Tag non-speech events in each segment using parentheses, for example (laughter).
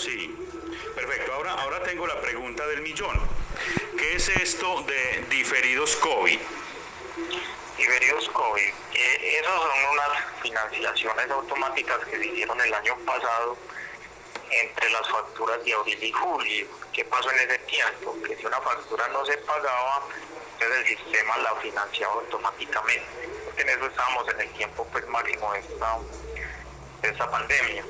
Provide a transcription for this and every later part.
Sí, perfecto. Ahora, ahora tengo la pregunta del millón. ¿Qué es esto de diferidos COVID? Diferidos COVID. Eh, esos son unas financiaciones automáticas que se hicieron el año pasado entre las facturas de abril y julio. ¿Qué pasó en ese tiempo? Que si una factura no se pagaba, entonces el sistema la financiaba automáticamente. Porque en eso estábamos en el tiempo pues máximo de esta, de esta pandemia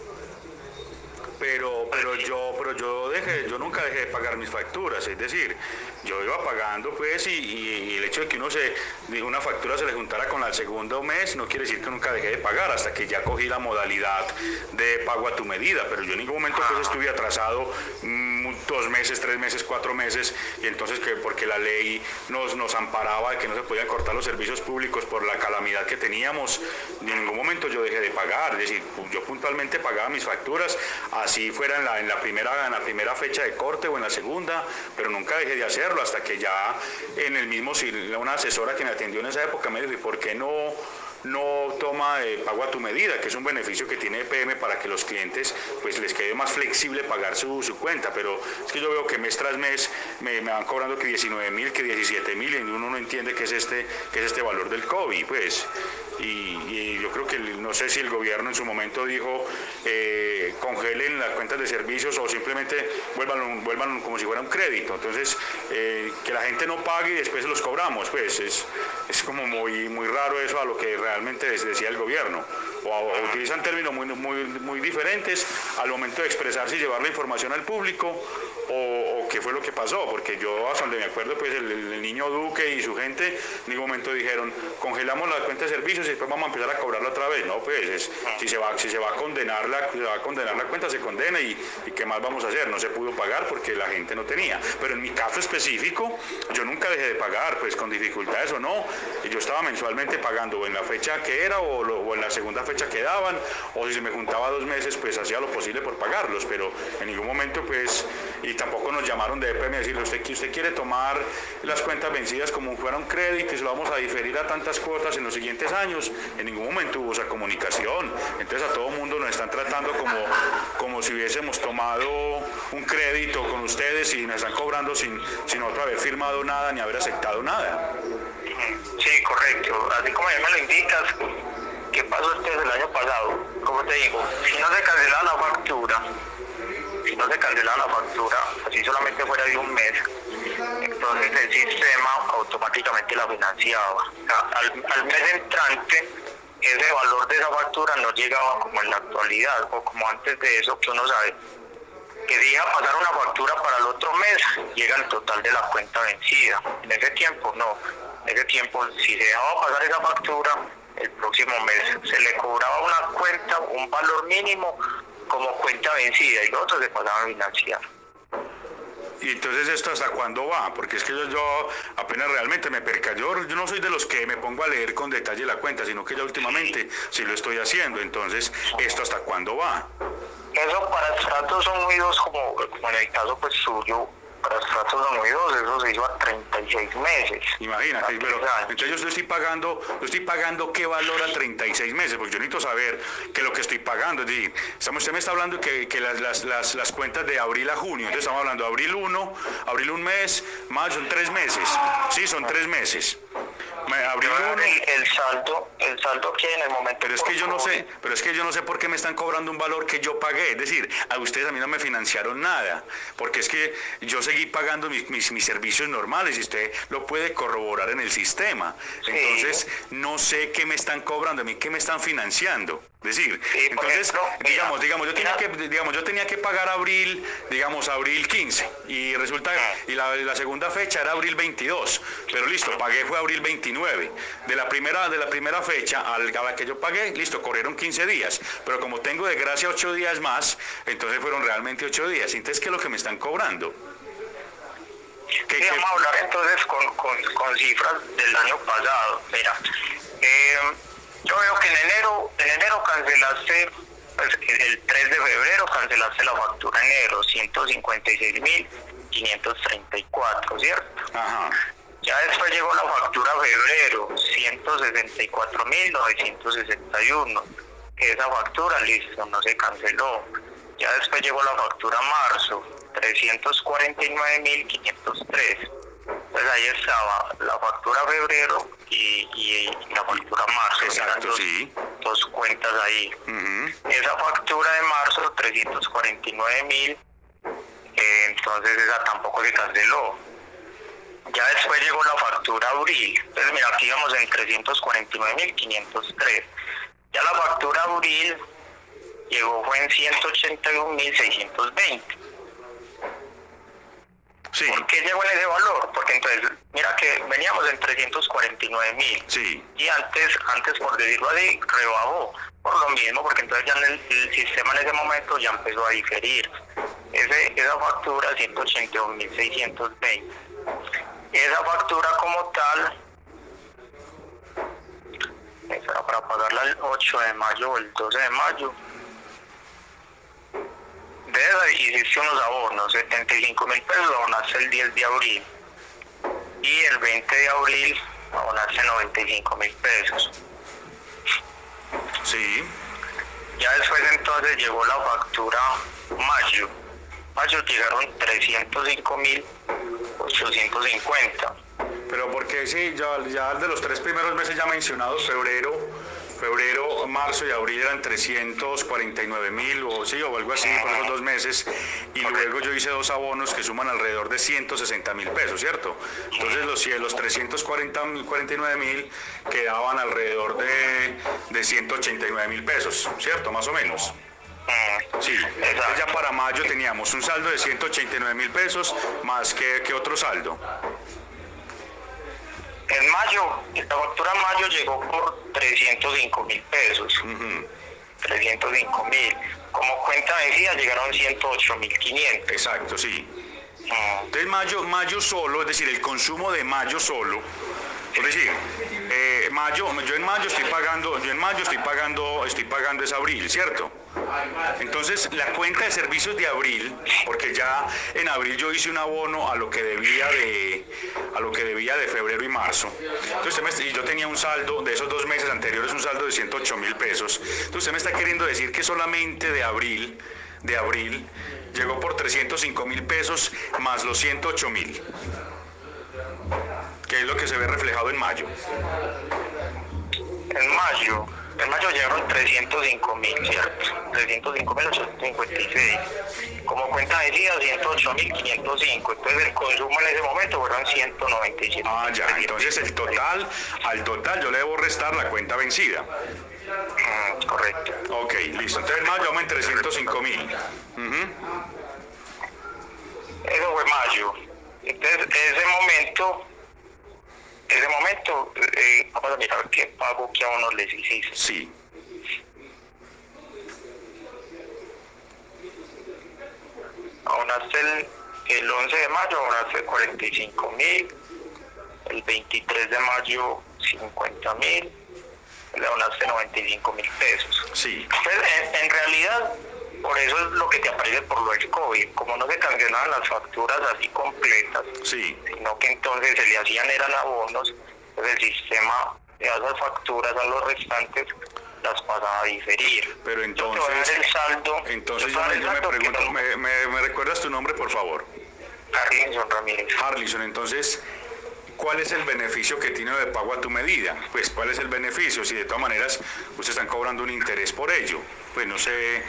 pero pero yo pero yo dejé yo nunca dejé de pagar mis facturas es decir yo iba pagando pues y, el hecho de que uno se una factura se le juntara con el segundo mes no quiere decir que nunca dejé de pagar hasta que ya cogí la modalidad de pago a tu medida pero yo en ningún momento pues estuve atrasado mm, dos meses tres meses cuatro meses y entonces que porque la ley nos nos amparaba de que no se podían cortar los servicios públicos por la calamidad que teníamos en ningún momento yo dejé de pagar es decir yo puntualmente pagaba mis facturas fuera en la, en la primera en la primera fecha de corte o en la segunda pero nunca dejé de hacer hasta que ya en el mismo, una asesora que me atendió en esa época me dijo, ¿y por qué no no toma eh, pago a tu medida, que es un beneficio que tiene EPM para que los clientes pues les quede más flexible pagar su, su cuenta, pero es que yo veo que mes tras mes me, van cobrando que 19 mil, que 17 mil y uno no entiende qué es este, qué es este valor del COVID, pues. Y, yo creo que no sé si el gobierno en su momento dijo eh, congelen las cuentas de servicios o simplemente vuelvan, vuelvan como si fuera un crédito. Entonces, eh, que la gente no pague y después los cobramos, pues es, es como muy, muy raro eso a lo que realmente decía el gobierno. O, utilizan términos muy, muy, muy diferentes al momento de expresarse y llevar la información al público o, qué fue lo que pasó, porque yo hasta donde me acuerdo, pues el, niño Duque y su gente en ningún momento dijeron, congelamos la cuenta de servicios y después vamos a empezar a cobrarla otra vez. No, pues si, se va, si se va a condenar la, va a condenar la cuenta, se condena y, y, qué más vamos a hacer. No se pudo pagar porque la gente no tenía. Pero en mi caso específico, yo nunca dejé de pagar, pues con dificultades o no. Yo estaba mensualmente pagando en la fecha que era o, o en la segunda fecha que daban, o si se me juntaba dos meses, pues hacía lo posible por pagarlos, pero en ningún momento, pues, y tampoco nos llamaron de EPM a decirle, usted, usted quiere tomar las cuentas vencidas como fuera un crédito y se lo vamos a diferir a tantas cuotas en los siguientes años. En ningún momento hubo esa comunicación. Entonces a todo mundo nos están tratando como, como si hubiésemos tomado un crédito con ustedes y nos están cobrando sin, sin nosotros haber firmado nada ni haber aceptado nada. Sí, correcto. Así como ya me lo indicas, ¿qué pasó este el año pasado? Como te digo, si no se cancelaba la factura, si no se cancelaba la factura, así solamente fuera de un mes, entonces el sistema automáticamente la financiaba. al, mes entrante, ese valor de esa factura no llegaba como en la actualidad o como antes de eso que uno sabe que deja pasar una factura para el otro mes, llega el total de la cuenta vencida. En ese tiempo no, en ese tiempo si se dejaba pasar esa factura, el próximo mes se le cobraba una cuenta, un valor mínimo como cuenta vencida y los otros se pasaban a financiar. Y entonces esto hasta cuándo va, porque es que yo, apenas realmente me perca, yo, no soy de los que me pongo a leer con detalle la cuenta, sino que ya últimamente sí lo estoy haciendo, entonces esto hasta cuándo va. Eso para estratos son muy dos, como, como en el caso pues suyo, para estratos unidos eso se hizo a 36 meses. Imagínate, pero entonces yo estoy pagando, yo estoy pagando qué valor a 36 meses, porque yo necesito saber que lo que estoy pagando, es decir, estamos, usted me está hablando que, que las, las, las, cuentas de abril a junio, entonces estamos hablando de abril 1, abril un mes, más son tres meses, sí, son tres meses el, saldo, el saldo que en el momento. Pero es que yo no sé, pero es que yo no sé por qué me están cobrando un valor que yo pagué. Es decir, a ustedes a mí no me financiaron nada, porque es que yo seguí pagando mis, mis, servicios normales y usted lo puede corroborar en el sistema. Entonces, no sé qué me están cobrando, a mí qué me están financiando. Decir, entonces, digamos, digamos, yo tenía que, digamos, yo tenía que pagar abril, digamos, abril 15, y resulta, y la, la, segunda fecha era abril 22, pero listo, pagué fue abril 29. De la primera, de la primera fecha a la que yo pagué, listo, corrieron 15 días, pero como tengo de gracia 8 días más, entonces fueron realmente 8 días. Entonces, ¿qué es lo que me están cobrando? vamos a hablar entonces con, con, con, cifras del año pasado. Mira, eh, yo veo que en enero, en enero cancelaste, pues, el 3 de febrero cancelaste la factura en enero, 156.534, ¿cierto? Ajá. Ya después llegó la factura febrero, 164.961, que esa factura, listo, no se canceló. Ya después llegó la factura marzo, 349.503. Entonces ahí estaba la factura febrero y, y la factura marzo. Exacto, dos, sí. Dos cuentas ahí. Esa factura de marzo, 349.000, eh, entonces esa tampoco se canceló. Ya después llegó la factura abril. Entonces mira, aquí íbamos en 349.503. Ya la factura abril llegó fue en 181.620. Sí. ¿Por qué llegó en ese valor? Porque entonces, mira que veníamos en 349 mil. Sí. Y antes, antes por decirlo así, rebajó. Por lo mismo, porque entonces ya en el, el sistema en ese momento ya empezó a diferir. Ese, esa factura 182.620. Esa factura como tal, esa era para pagarla el 8 de mayo o el 12 de mayo, hiciste unos abonos, 75 mil pesos abonaste el 10 de abril y el 20 de abril abonaste 95 mil pesos. Sí. Ya después entonces llegó la factura mayo. Mayo llegaron 305 mil 850. Pero porque sí, ya, ya de los tres primeros meses ya mencionados, febrero, febrero, marzo y abril eran 349 mil o sí, o algo así por esos dos meses. Y luego yo hice dos abonos que suman alrededor de 160 mil pesos, ¿cierto? Entonces los, los 349 mil quedaban alrededor de, de 189 mil pesos, ¿cierto? Más o menos. Sí, entonces ya para mayo teníamos un saldo de 189 mil pesos más que, que otro saldo. En mayo, la factura en mayo llegó por 305 mil pesos. 305 mil. Como cuenta vencida llegaron 108 mil 500. Exacto, sí. Entonces mayo, mayo solo, es decir, el consumo de mayo solo, es decir, eh, mayo, yo en mayo estoy pagando, yo en mayo estoy pagando, estoy pagando es abril, ¿cierto? Entonces la cuenta de servicios de abril, porque ya en abril yo hice un abono a lo que debía de, a lo que debía de febrero y marzo. Entonces y yo tenía un saldo de esos dos meses anteriores, un saldo de 108 mil pesos. Entonces usted me está queriendo decir que solamente de abril, de abril, llegó por 305 mil pesos más los 108 mil que es lo que se ve reflejado en mayo. En mayo, en mayo llegaron 305 mil, ¿cierto? 305 mil 856. Como cuenta decía, 108 mil 505. Entonces el consumo en ese momento fueron 197. Ah, ya, entonces el total, al total yo le debo restar la cuenta vencida. Mm, correcto. Ok, listo. Entonces en mayo vamos en 305 mil. Eso fue mayo. Entonces, ese momento ese momento, eh, vamos a mirar qué pago que a uno les hiciste. Sí. Abonaste el, el 11 de mayo, abonaste 45 mil, el 23 de mayo 50 mil, le abonaste 95 mil pesos. Sí. Pues, en, en realidad, por eso es lo que te aparece por lo del COVID, como no se cancelaban las facturas así completas, sí. sino que entonces se le hacían eran abonos, entonces el sistema de esas facturas a los restantes las pasaba a diferir. Pero entonces, yo te voy a dar el saldo, entonces yo, me, yo me pregunto, no... me, me, ¿me recuerdas tu nombre por favor? Harlison Ramírez. Harlison, entonces ¿cuál es el beneficio que tiene de pago a tu medida? Pues cuál es el beneficio, si de todas maneras ustedes están cobrando un interés por ello. Pues no sé,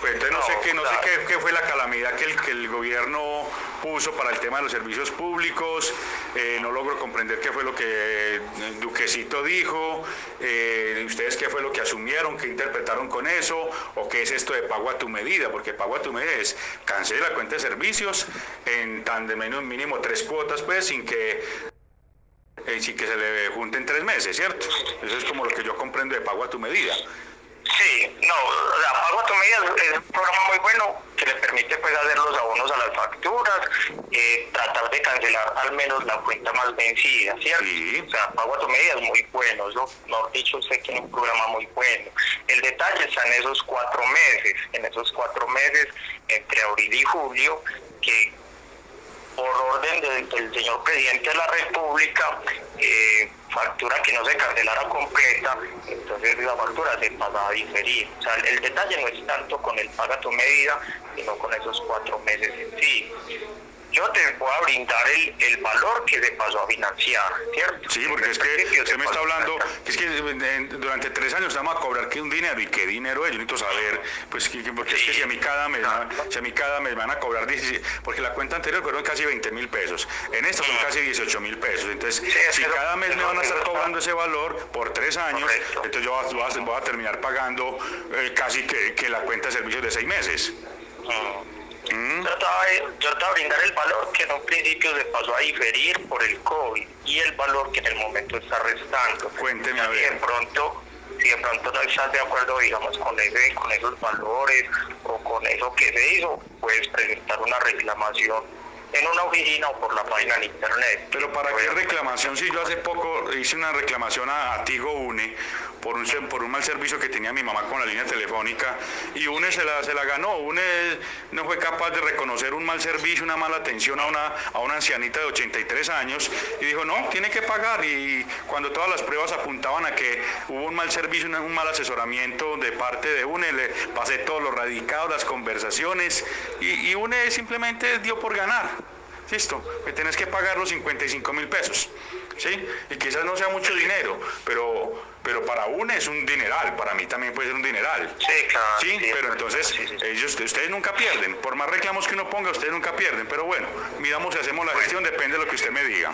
pues entonces no, no sé qué, no claro. sé qué, qué, fue la calamidad que el, que el gobierno puso para el tema de los servicios públicos, eh, no logro comprender qué fue lo que Duquecito dijo, eh, ustedes qué fue lo que asumieron, qué interpretaron con eso, o qué es esto de pago a tu medida, porque pago a tu medida es cancele la cuenta de servicios en tan de menos mínimo tres cuotas, pues sin que eh, sin que se le junten tres meses, ¿cierto? Eso es como lo que yo comprendo de pago a tu medida. Sí, no, o sea, pago a tu medida es un programa muy bueno que le permite pues hacer los abonos a las facturas, eh, tratar de cancelar al menos la cuenta más vencida, ¿cierto? Sí. O sea, pago a tu medida es muy bueno, eso, mejor dicho, usted tiene un programa muy bueno. El detalle está en esos cuatro meses, en esos cuatro meses entre abril y julio, que por orden del señor presidente de la República, eh, factura que no se cancelara completa, entonces la factura se pasa a diferir. O sea, el detalle no es tanto con el paga tu medida, sino con esos cuatro meses en sí yo te voy a brindar el, el valor que se pasó a financiar, ¿cierto? Sí, porque es que usted me está hablando, es que durante tres años vamos a cobrar que un dinero y qué dinero es, yo necesito saber, pues porque es que si a mí cada mes, si a mí cada mes van a cobrar 17, porque la cuenta anterior fueron casi 20 mil pesos, en esta son casi 18 mil pesos, entonces si cada mes me van a estar cobrando ese valor por tres años, entonces yo voy a, voy a, terminar pagando eh, casi que, que, la cuenta de servicios de seis meses. Mm. Yo, te voy, a brindar el valor que en un principio se pasó a diferir por el COVID y el valor que en el momento está restando. Cuénteme a ver. De pronto, si de pronto no estás de acuerdo, digamos, con, ese, con esos valores o con eso que se hizo, puedes presentar una reclamación en una oficina o por la página en internet. Pero ¿para qué reclamación? Si yo hace poco hice una reclamación a, Tigo Une por un, por un mal servicio que tenía mi mamá con la línea telefónica y UNE se la, se la ganó. UNE no fue capaz de reconocer un mal servicio, una mala atención a una, a una ancianita de 83 años y dijo, no, tiene que pagar. Y cuando todas las pruebas apuntaban a que hubo un mal servicio, un mal asesoramiento de parte de UNE, le pasé todos los radicados, las conversaciones y, y UNE simplemente dio por ganar. Listo, me tenés que pagar los 55 mil pesos. ¿Sí? Y quizás no sea mucho dinero, pero, pero para uno es un dineral, para mí también puede ser un dineral. Sí, claro. Sí, pero entonces ellos, ustedes nunca pierden. Por más reclamos que uno ponga, ustedes nunca pierden. Pero bueno, miramos si hacemos la gestión, depende de lo que usted me diga.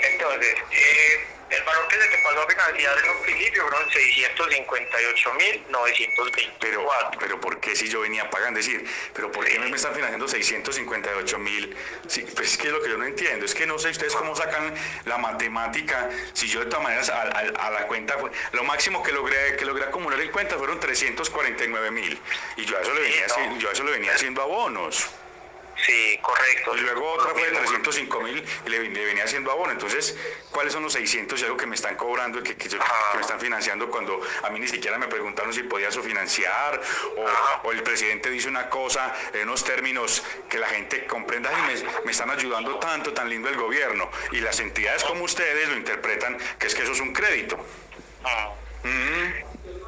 Entonces, eh el valor que se te pasó a financiar en un principio fueron 658.924. Pero, pero ¿por qué si yo venía pagando? Es decir, ¿pero por qué me están financiando 658.000? Sí, pues es que es lo que yo no entiendo. Es que no sé ustedes cómo sacan la matemática. Si yo de todas maneras a, la cuenta, lo máximo que logré, que logré acumular en cuenta fueron 349.000. Y yo a eso le venía, yo a eso le venía haciendo abonos. Sí, correcto. Y luego otra fue de 305 mil y le, venía haciendo abono. Entonces, ¿cuáles son los 600 y algo que me están cobrando, que, que, me están financiando cuando a mí ni siquiera me preguntaron si podía financiar o, el presidente dice una cosa en unos términos que la gente comprenda y me, me, están ayudando tanto, tan lindo el gobierno y las entidades como ustedes lo interpretan que es que eso es un crédito.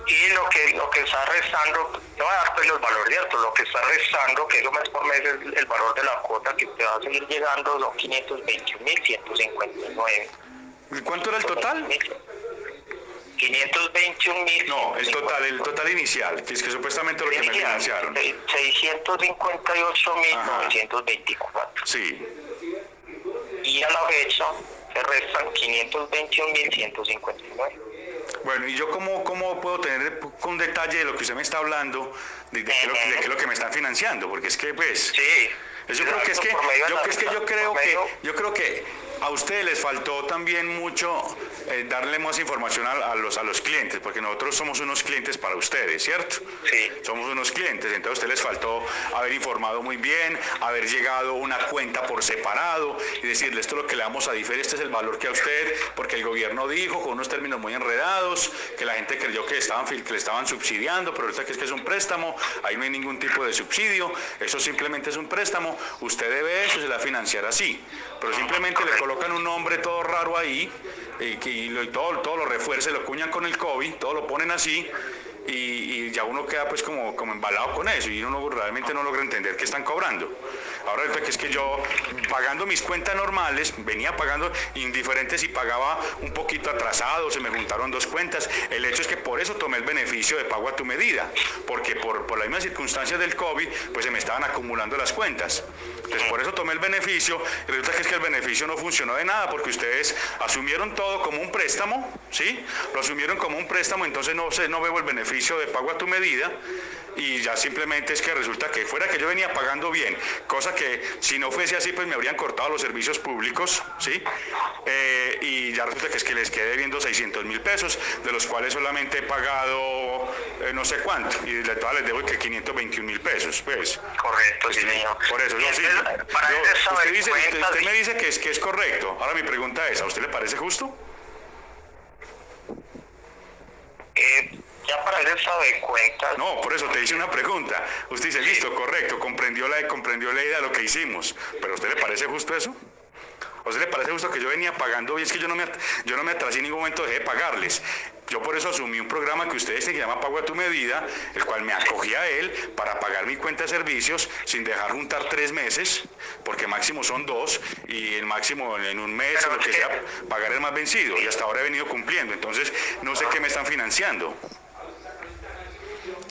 Y lo que lo que está restando, te voy a dar pues los valores cierto, lo que está restando, que eso mes por mes es el valor de la cuota que te va a seguir llegando, son 521.159. ¿Y cuánto era el total? 521 mil. No, el total, el total inicial, que es que supuestamente lo que me financiaron. 658 mil 924. Sí. Y a la fecha se restan 521 mil 159. Bueno, ¿y yo cómo, cómo puedo tener un detalle de lo que usted me está hablando, de, qué es lo que me están financiando? Porque es que, pues... Sí. Yo creo que es que, yo, es que yo creo que, yo creo que a ustedes les faltó también mucho eh, darle más información a, los, a los clientes, porque nosotros somos unos clientes para ustedes, ¿cierto? Sí. Somos unos clientes, entonces a ustedes les faltó haber informado muy bien, haber llegado una cuenta por separado y decirle esto es lo que le vamos a diferir, este es el valor que a usted, porque el gobierno dijo con unos términos muy enredados, que la gente creyó que, estaban, que le estaban subsidiando, pero ahorita que es que es un préstamo, ahí no hay ningún tipo de subsidio, eso simplemente es un préstamo, usted debe eso, se la financiar así, pero simplemente le colocan un nombre todo raro ahí y, y, todo, todo lo refuerce, lo cuñan con el COVID, todo lo ponen así y, ya uno queda pues como, como embalado con eso y uno realmente no logra entender qué están cobrando. Ahora que es que yo pagando mis cuentas normales, venía pagando indiferentes y pagaba un poquito atrasado, se me juntaron dos cuentas. El hecho es que por eso tomé el beneficio de pago a tu medida, porque por, por las mismas circunstancias del COVID, pues se me estaban acumulando las cuentas. Entonces por eso tomé el beneficio y resulta que es que el beneficio no funcionó de nada porque ustedes asumieron todo como un préstamo, ¿sí? Lo asumieron como un préstamo, entonces no, no veo el beneficio de pago a tu medida y ya simplemente es que resulta que fuera que yo venía pagando bien, cosa que si no fuese así pues me habrían cortado los servicios públicos, ¿sí? Eh, y ya resulta que es que les quedé viendo 600 mil pesos, de los cuales solamente he pagado eh, no sé cuánto, y de todas les debo que 521 mil pesos, pues. Correcto, sí, señor. Por eso, yo sí. usted, dice, usted, me dice que es, que es correcto. Ahora mi pregunta es, ¿a usted le parece justo? Eh, ya para ese estado de cuentas. No, por eso te hice una pregunta. Usted dice, listo, correcto, comprendió la, comprendió la idea de lo que hicimos. ¿Pero a usted le parece justo eso? ¿A usted le parece justo que yo venía pagando? Y es que yo no me, yo no me atrasé en ningún momento, dejé de pagarles. Yo por eso asumí un programa que ustedes se llama Pago a tu medida, el cual me acogí a él para pagar mi cuenta de servicios sin dejar juntar tres meses, porque máximo son dos, y el máximo en un mes o lo que sea, pagar el más vencido. Y hasta ahora he venido cumpliendo. Entonces, no sé qué me están financiando.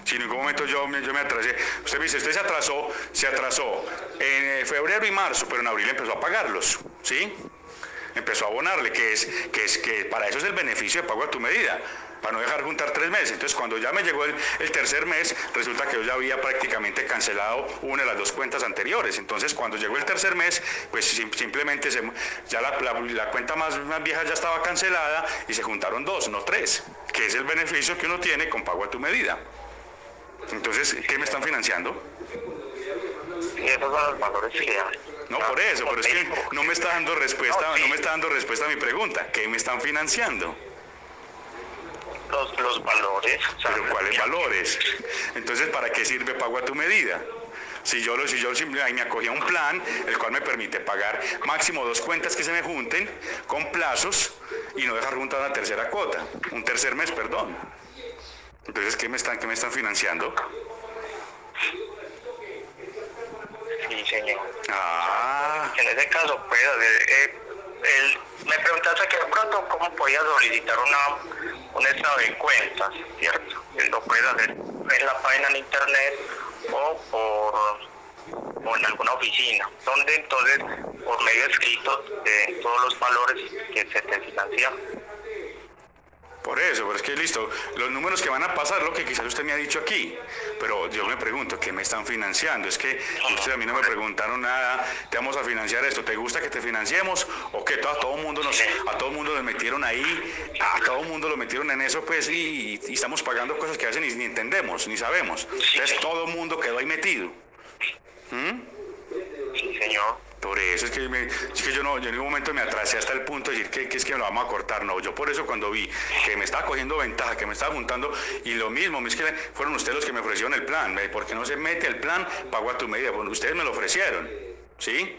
Si en ningún momento yo, yo me atrasé. Usted me dice, usted se atrasó, se atrasó en eh, febrero y marzo, pero en abril empezó a pagarlos, ¿sí? Empezó a abonarle, que es, que es que para eso es el beneficio de pago a tu medida, para no dejar juntar tres meses. Entonces, cuando ya me llegó el, tercer mes, resulta que yo ya había prácticamente cancelado una de las dos cuentas anteriores. Entonces, cuando llegó el tercer mes, pues sim- simplemente se- ya la, la- la cuenta más, más vieja ya estaba cancelada y se juntaron dos, no tres, que es el beneficio que uno tiene con pago a tu medida. Entonces, ¿qué me están financiando? Y esos son los valores que hay. No, por eso, pero es que no me está dando respuesta, no me está dando respuesta a mi pregunta. ¿Qué me están financiando? Los, los valores. Pero ¿cuáles valores? Entonces, ¿para qué sirve pago a tu medida? Si yo, lo, si yo simplemente me acogía un plan, el cual me permite pagar máximo dos cuentas que se me junten con plazos y no dejar juntar una tercera cuota, un tercer mes, perdón. Entonces, ¿qué me están, qué me están financiando? Sí, señor. Ah, En ese caso, pues, eh, el- me preguntaste que de pronto cómo podía solicitar una, un estado de cuentas, ¿cierto? Él Lo puedes hacer en la página en internet o por o en alguna oficina, donde entonces, por medio escrito de todos los valores que se te financian. Por eso, pero es que listo, los números que van a pasar, lo que quizás usted me ha dicho aquí, pero yo me pregunto, ¿qué me están financiando? Es que ustedes a mí no me preguntaron nada, te vamos a financiar esto, ¿te gusta que te financiemos? ¿O que a todo mundo nos, a todo mundo nos metieron ahí, a todo mundo lo metieron en eso, pues, y, y estamos pagando cosas que a veces ni, ni entendemos, ni sabemos. Entonces todo el mundo quedó ahí metido. ¿Mm? Por eso es que, es que yo no, yo en ningún momento me atrasé hasta el punto de decir que, que es que lo vamos a cortar. No, yo por eso cuando vi que me estaba cogiendo ventaja, que me estaba juntando, y lo mismo, es que fueron ustedes los que me ofrecieron el plan. ¿ve? ¿Por qué no se mete el plan? Pago a tu medida. Bueno, ustedes me lo ofrecieron, ¿sí?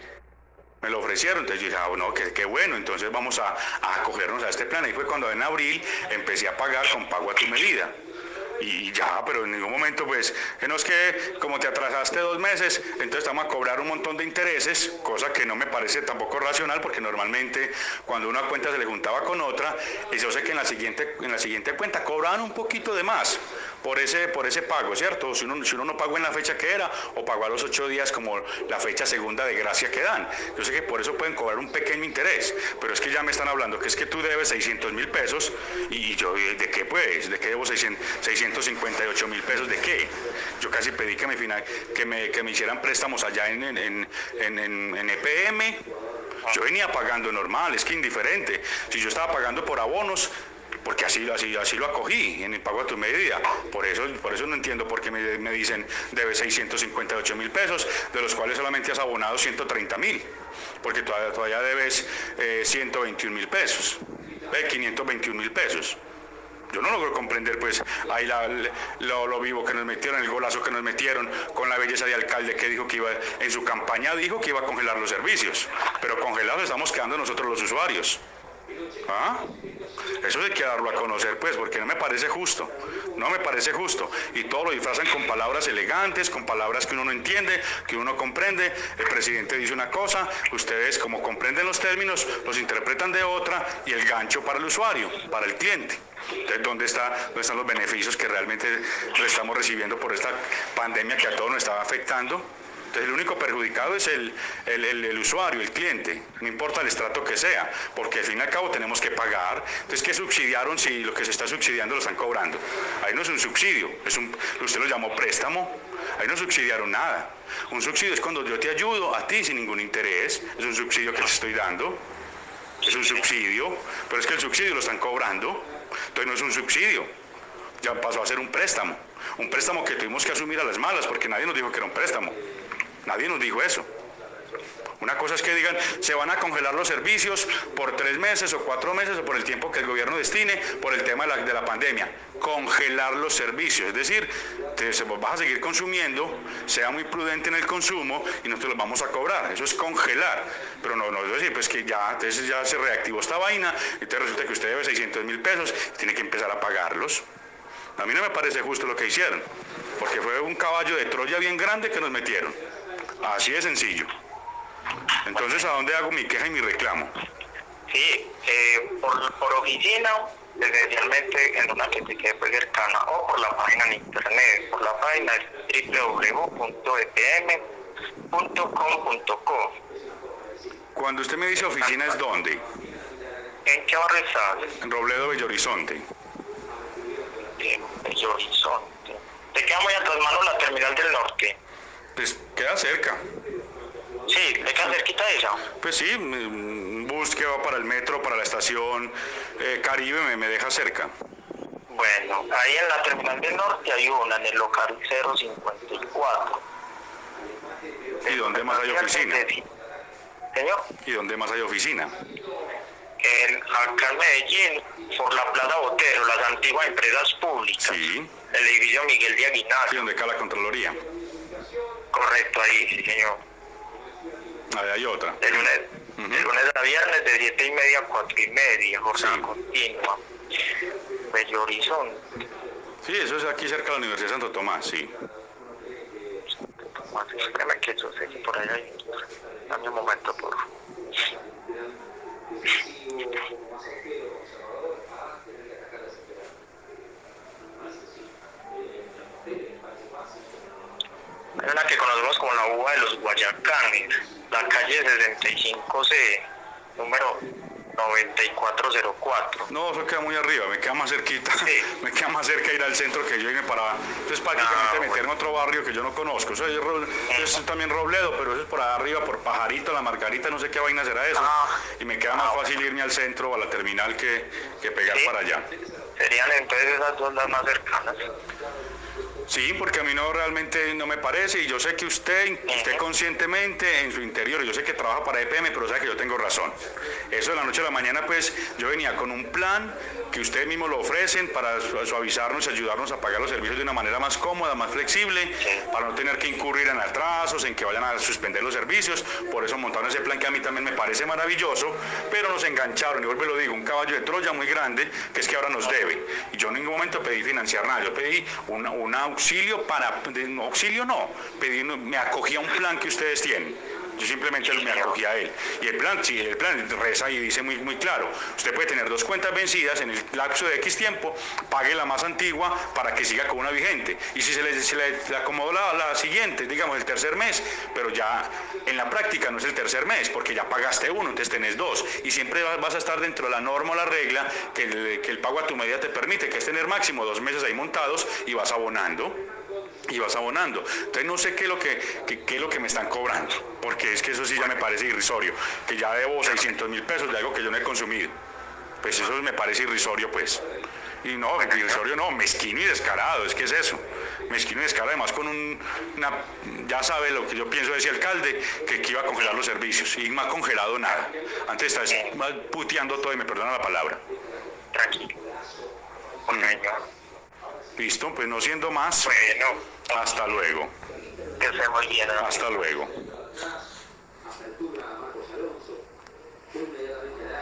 Me lo ofrecieron, entonces yo dije, ah, bueno, qué, qué bueno, entonces vamos a, a acogernos a este plan. Ahí fue cuando en abril empecé a pagar con pago a tu medida. Y ya, pero en ningún momento, pues, que no es que como te atrasaste dos meses, entonces estamos a cobrar un montón de intereses, cosa que no me parece tampoco racional, porque normalmente cuando una cuenta se le juntaba con otra, y yo sé que en la siguiente, en la siguiente cuenta cobraban un poquito de más por ese, por ese pago, ¿cierto? Si uno, si uno no pagó en la fecha que era, o pagó a los ocho días como la fecha segunda de gracia que dan. Yo sé que por eso pueden cobrar un pequeño interés, pero es que ya me están hablando que es que tú debes 600 mil pesos, y yo, ¿de qué pues? ¿De qué debo 600 658 mil pesos? ¿De qué? Yo casi pedí que me, fina- que me, que me hicieran préstamos allá en, en, en, en- en- en EPM. Yo venía pagando normal, es que indiferente. Si yo estaba pagando por abonos, porque así, así, así lo acogí en el pago a tu medida. Por eso, por eso no entiendo por qué me, dicen debes 658 mil pesos, de los cuales solamente has abonado 130 mil, porque todavía, todavía debes eh, 121 mil pesos, eh, 521 mil pesos. Yo no logro comprender, pues, ahí lo, lo vivo que nos metieron, el golazo que nos metieron, con la belleza de alcalde que dijo que iba, en su campaña dijo que iba a congelar los servicios, pero congelados estamos quedando nosotros los usuarios. ¿Ah? Eso hay que darlo a conocer, pues, porque no me parece justo. No me parece justo. Y todo lo disfrazan con palabras elegantes, con palabras que uno no entiende, que uno no comprende. El presidente dice una cosa, ustedes, como comprenden los términos, los interpretan de otra y el gancho para el usuario, para el cliente. Entonces, ¿dónde, está, ¿dónde están los beneficios que realmente estamos recibiendo por esta pandemia que a todos nos estaba afectando? Entonces el único perjudicado es el, el- el- usuario, el cliente, no importa el estrato que sea, porque al fin y al cabo tenemos que pagar. Entonces, ¿qué subsidiaron si lo que se está subsidiando lo están cobrando? Ahí no es un subsidio, es un, usted lo llamó préstamo, ahí no subsidiaron nada. Un subsidio es cuando yo te ayudo a ti sin ningún interés, es un subsidio que te estoy dando, es un subsidio, pero es que el subsidio lo están cobrando, entonces no es un subsidio, ya pasó a ser un préstamo, un préstamo que tuvimos que asumir a las malas porque nadie nos dijo que era un préstamo. Nadie nos dijo eso. Una cosa es que digan, se van a congelar los servicios por tres meses o cuatro meses o por el tiempo que el gobierno destine por el tema de la, de la pandemia. Congelar los servicios, es decir, te, vas a seguir consumiendo, sea muy prudente en el consumo y nosotros los vamos a cobrar. Eso es congelar. Pero no, no es decir, pues que ya, entonces ya se reactivó esta vaina, entonces resulta que usted debe 600 mil pesos y tiene que empezar a pagarlos. A mí no me parece justo lo que hicieron, porque fue un caballo de Troya bien grande que nos metieron. Así de sencillo. Entonces, ¿a dónde hago mi queja y mi reclamo? Sí, eh, por, por oficina, especialmente en una que te quede pues cercana, o por la página en internet. Por la página es www.epm.com.co. Cuando usted me dice oficina, ¿es dónde? ¿En qué barrio estás? En Robledo, Bello Horizonte. Bello Horizonte. ¿Te queda muy a tus manos la terminal del norte? Pues queda cerca. Sí, ¿le queda cerquita de esa? Pues sí, un bus que va para el metro, para la estación eh, Caribe, me, me deja cerca. Bueno, ahí en la terminal del norte hay una, en el local 054. ¿Y dónde más hay oficina? Señor, ¿Y dónde más hay oficina? en, acá en Medellín, por la Plaza Botero, las antiguas empresas públicas. Sí. El edificio Miguel de ¿Y Aguinar. dónde queda la Contraloría? Correcto, ahí, sí, señor. Ahí hay otra. De lunes, de lunes a viernes, de 7 y media a 4 y media, jornada Sí. continua. Bello Horizonte. Sí, eso es aquí cerca de la Universidad de Santo Tomás, sí. Más, espérame que yo sé que por allá hay. Dame un momento, por favor. Hay una que uva de los Guayacanes, la calle 65C, número 9404. No, eso queda muy arriba, me queda más cerquita. Sí. (laughs) Me queda más cerca ir al centro que yo irme para... Entonces prácticamente Ah, meterme bueno. a otro barrio que yo no conozco. Eso es, Ro- eso es también Robledo, pero eso es por arriba, por Pajarito, La Margarita, no sé qué vaina será eso. Ah. Y me queda más fácil irme al centro o a la terminal que, que pegar Sí. para allá. Serían entonces esas dos las más cercanas. Sí, porque a mí no realmente no me parece y yo sé que usted, usted conscientemente en su interior, yo sé que trabaja para EPM, pero sabe que yo tengo razón. Eso de la noche a la mañana, pues yo venía con un plan que ustedes mismos lo ofrecen para su- suavizarnos y ayudarnos a pagar los servicios de una manera más cómoda, más flexible, para no tener que incurrir en atrasos, en que vayan a suspender los servicios. Por eso montaron ese plan que a mí también me parece maravilloso, pero nos engancharon, y vuelvo y lo digo, un caballo de Troya muy grande, que es que ahora nos debe. Y yo en ningún momento pedí financiar nada, yo pedí un, un auxilio para, de- auxilio no, pedí, me acogí a un plan que ustedes tienen. Yo simplemente me acogí a él. Y el plan, sí, el plan reza y dice muy, muy claro, usted puede tener dos cuentas vencidas en el lapso de X tiempo, pague la más antigua para que siga con una vigente. Y si se le, se le- le la, la siguiente, digamos el tercer mes, pero ya en la práctica no es el tercer mes, porque ya pagaste uno, entonces tenés dos. Y siempre va- vas a estar dentro de la norma o la regla que el, que el pago a tu medida te permite, que es tener máximo dos meses ahí montados y vas abonando y vas abonando. Entonces no sé qué es lo que, qué, qué es lo que me están cobrando, porque es que eso sí ya me parece irrisorio, que ya debo 600 mil pesos de algo que yo no he consumido. Pues eso me parece irrisorio, pues. Y no, irrisorio no, mezquino y descarado, es que es eso. Mezquino y descarado, además con un, una, ya sabe lo que yo pienso de ese alcalde, que, que iba a congelar los servicios, y no ha congelado nada. Antes está puteando todo y me perdona la palabra. Tranquilo. Bueno, Listo, pues no siendo más, bueno, hasta luego. que esté muy bien. Hasta luego.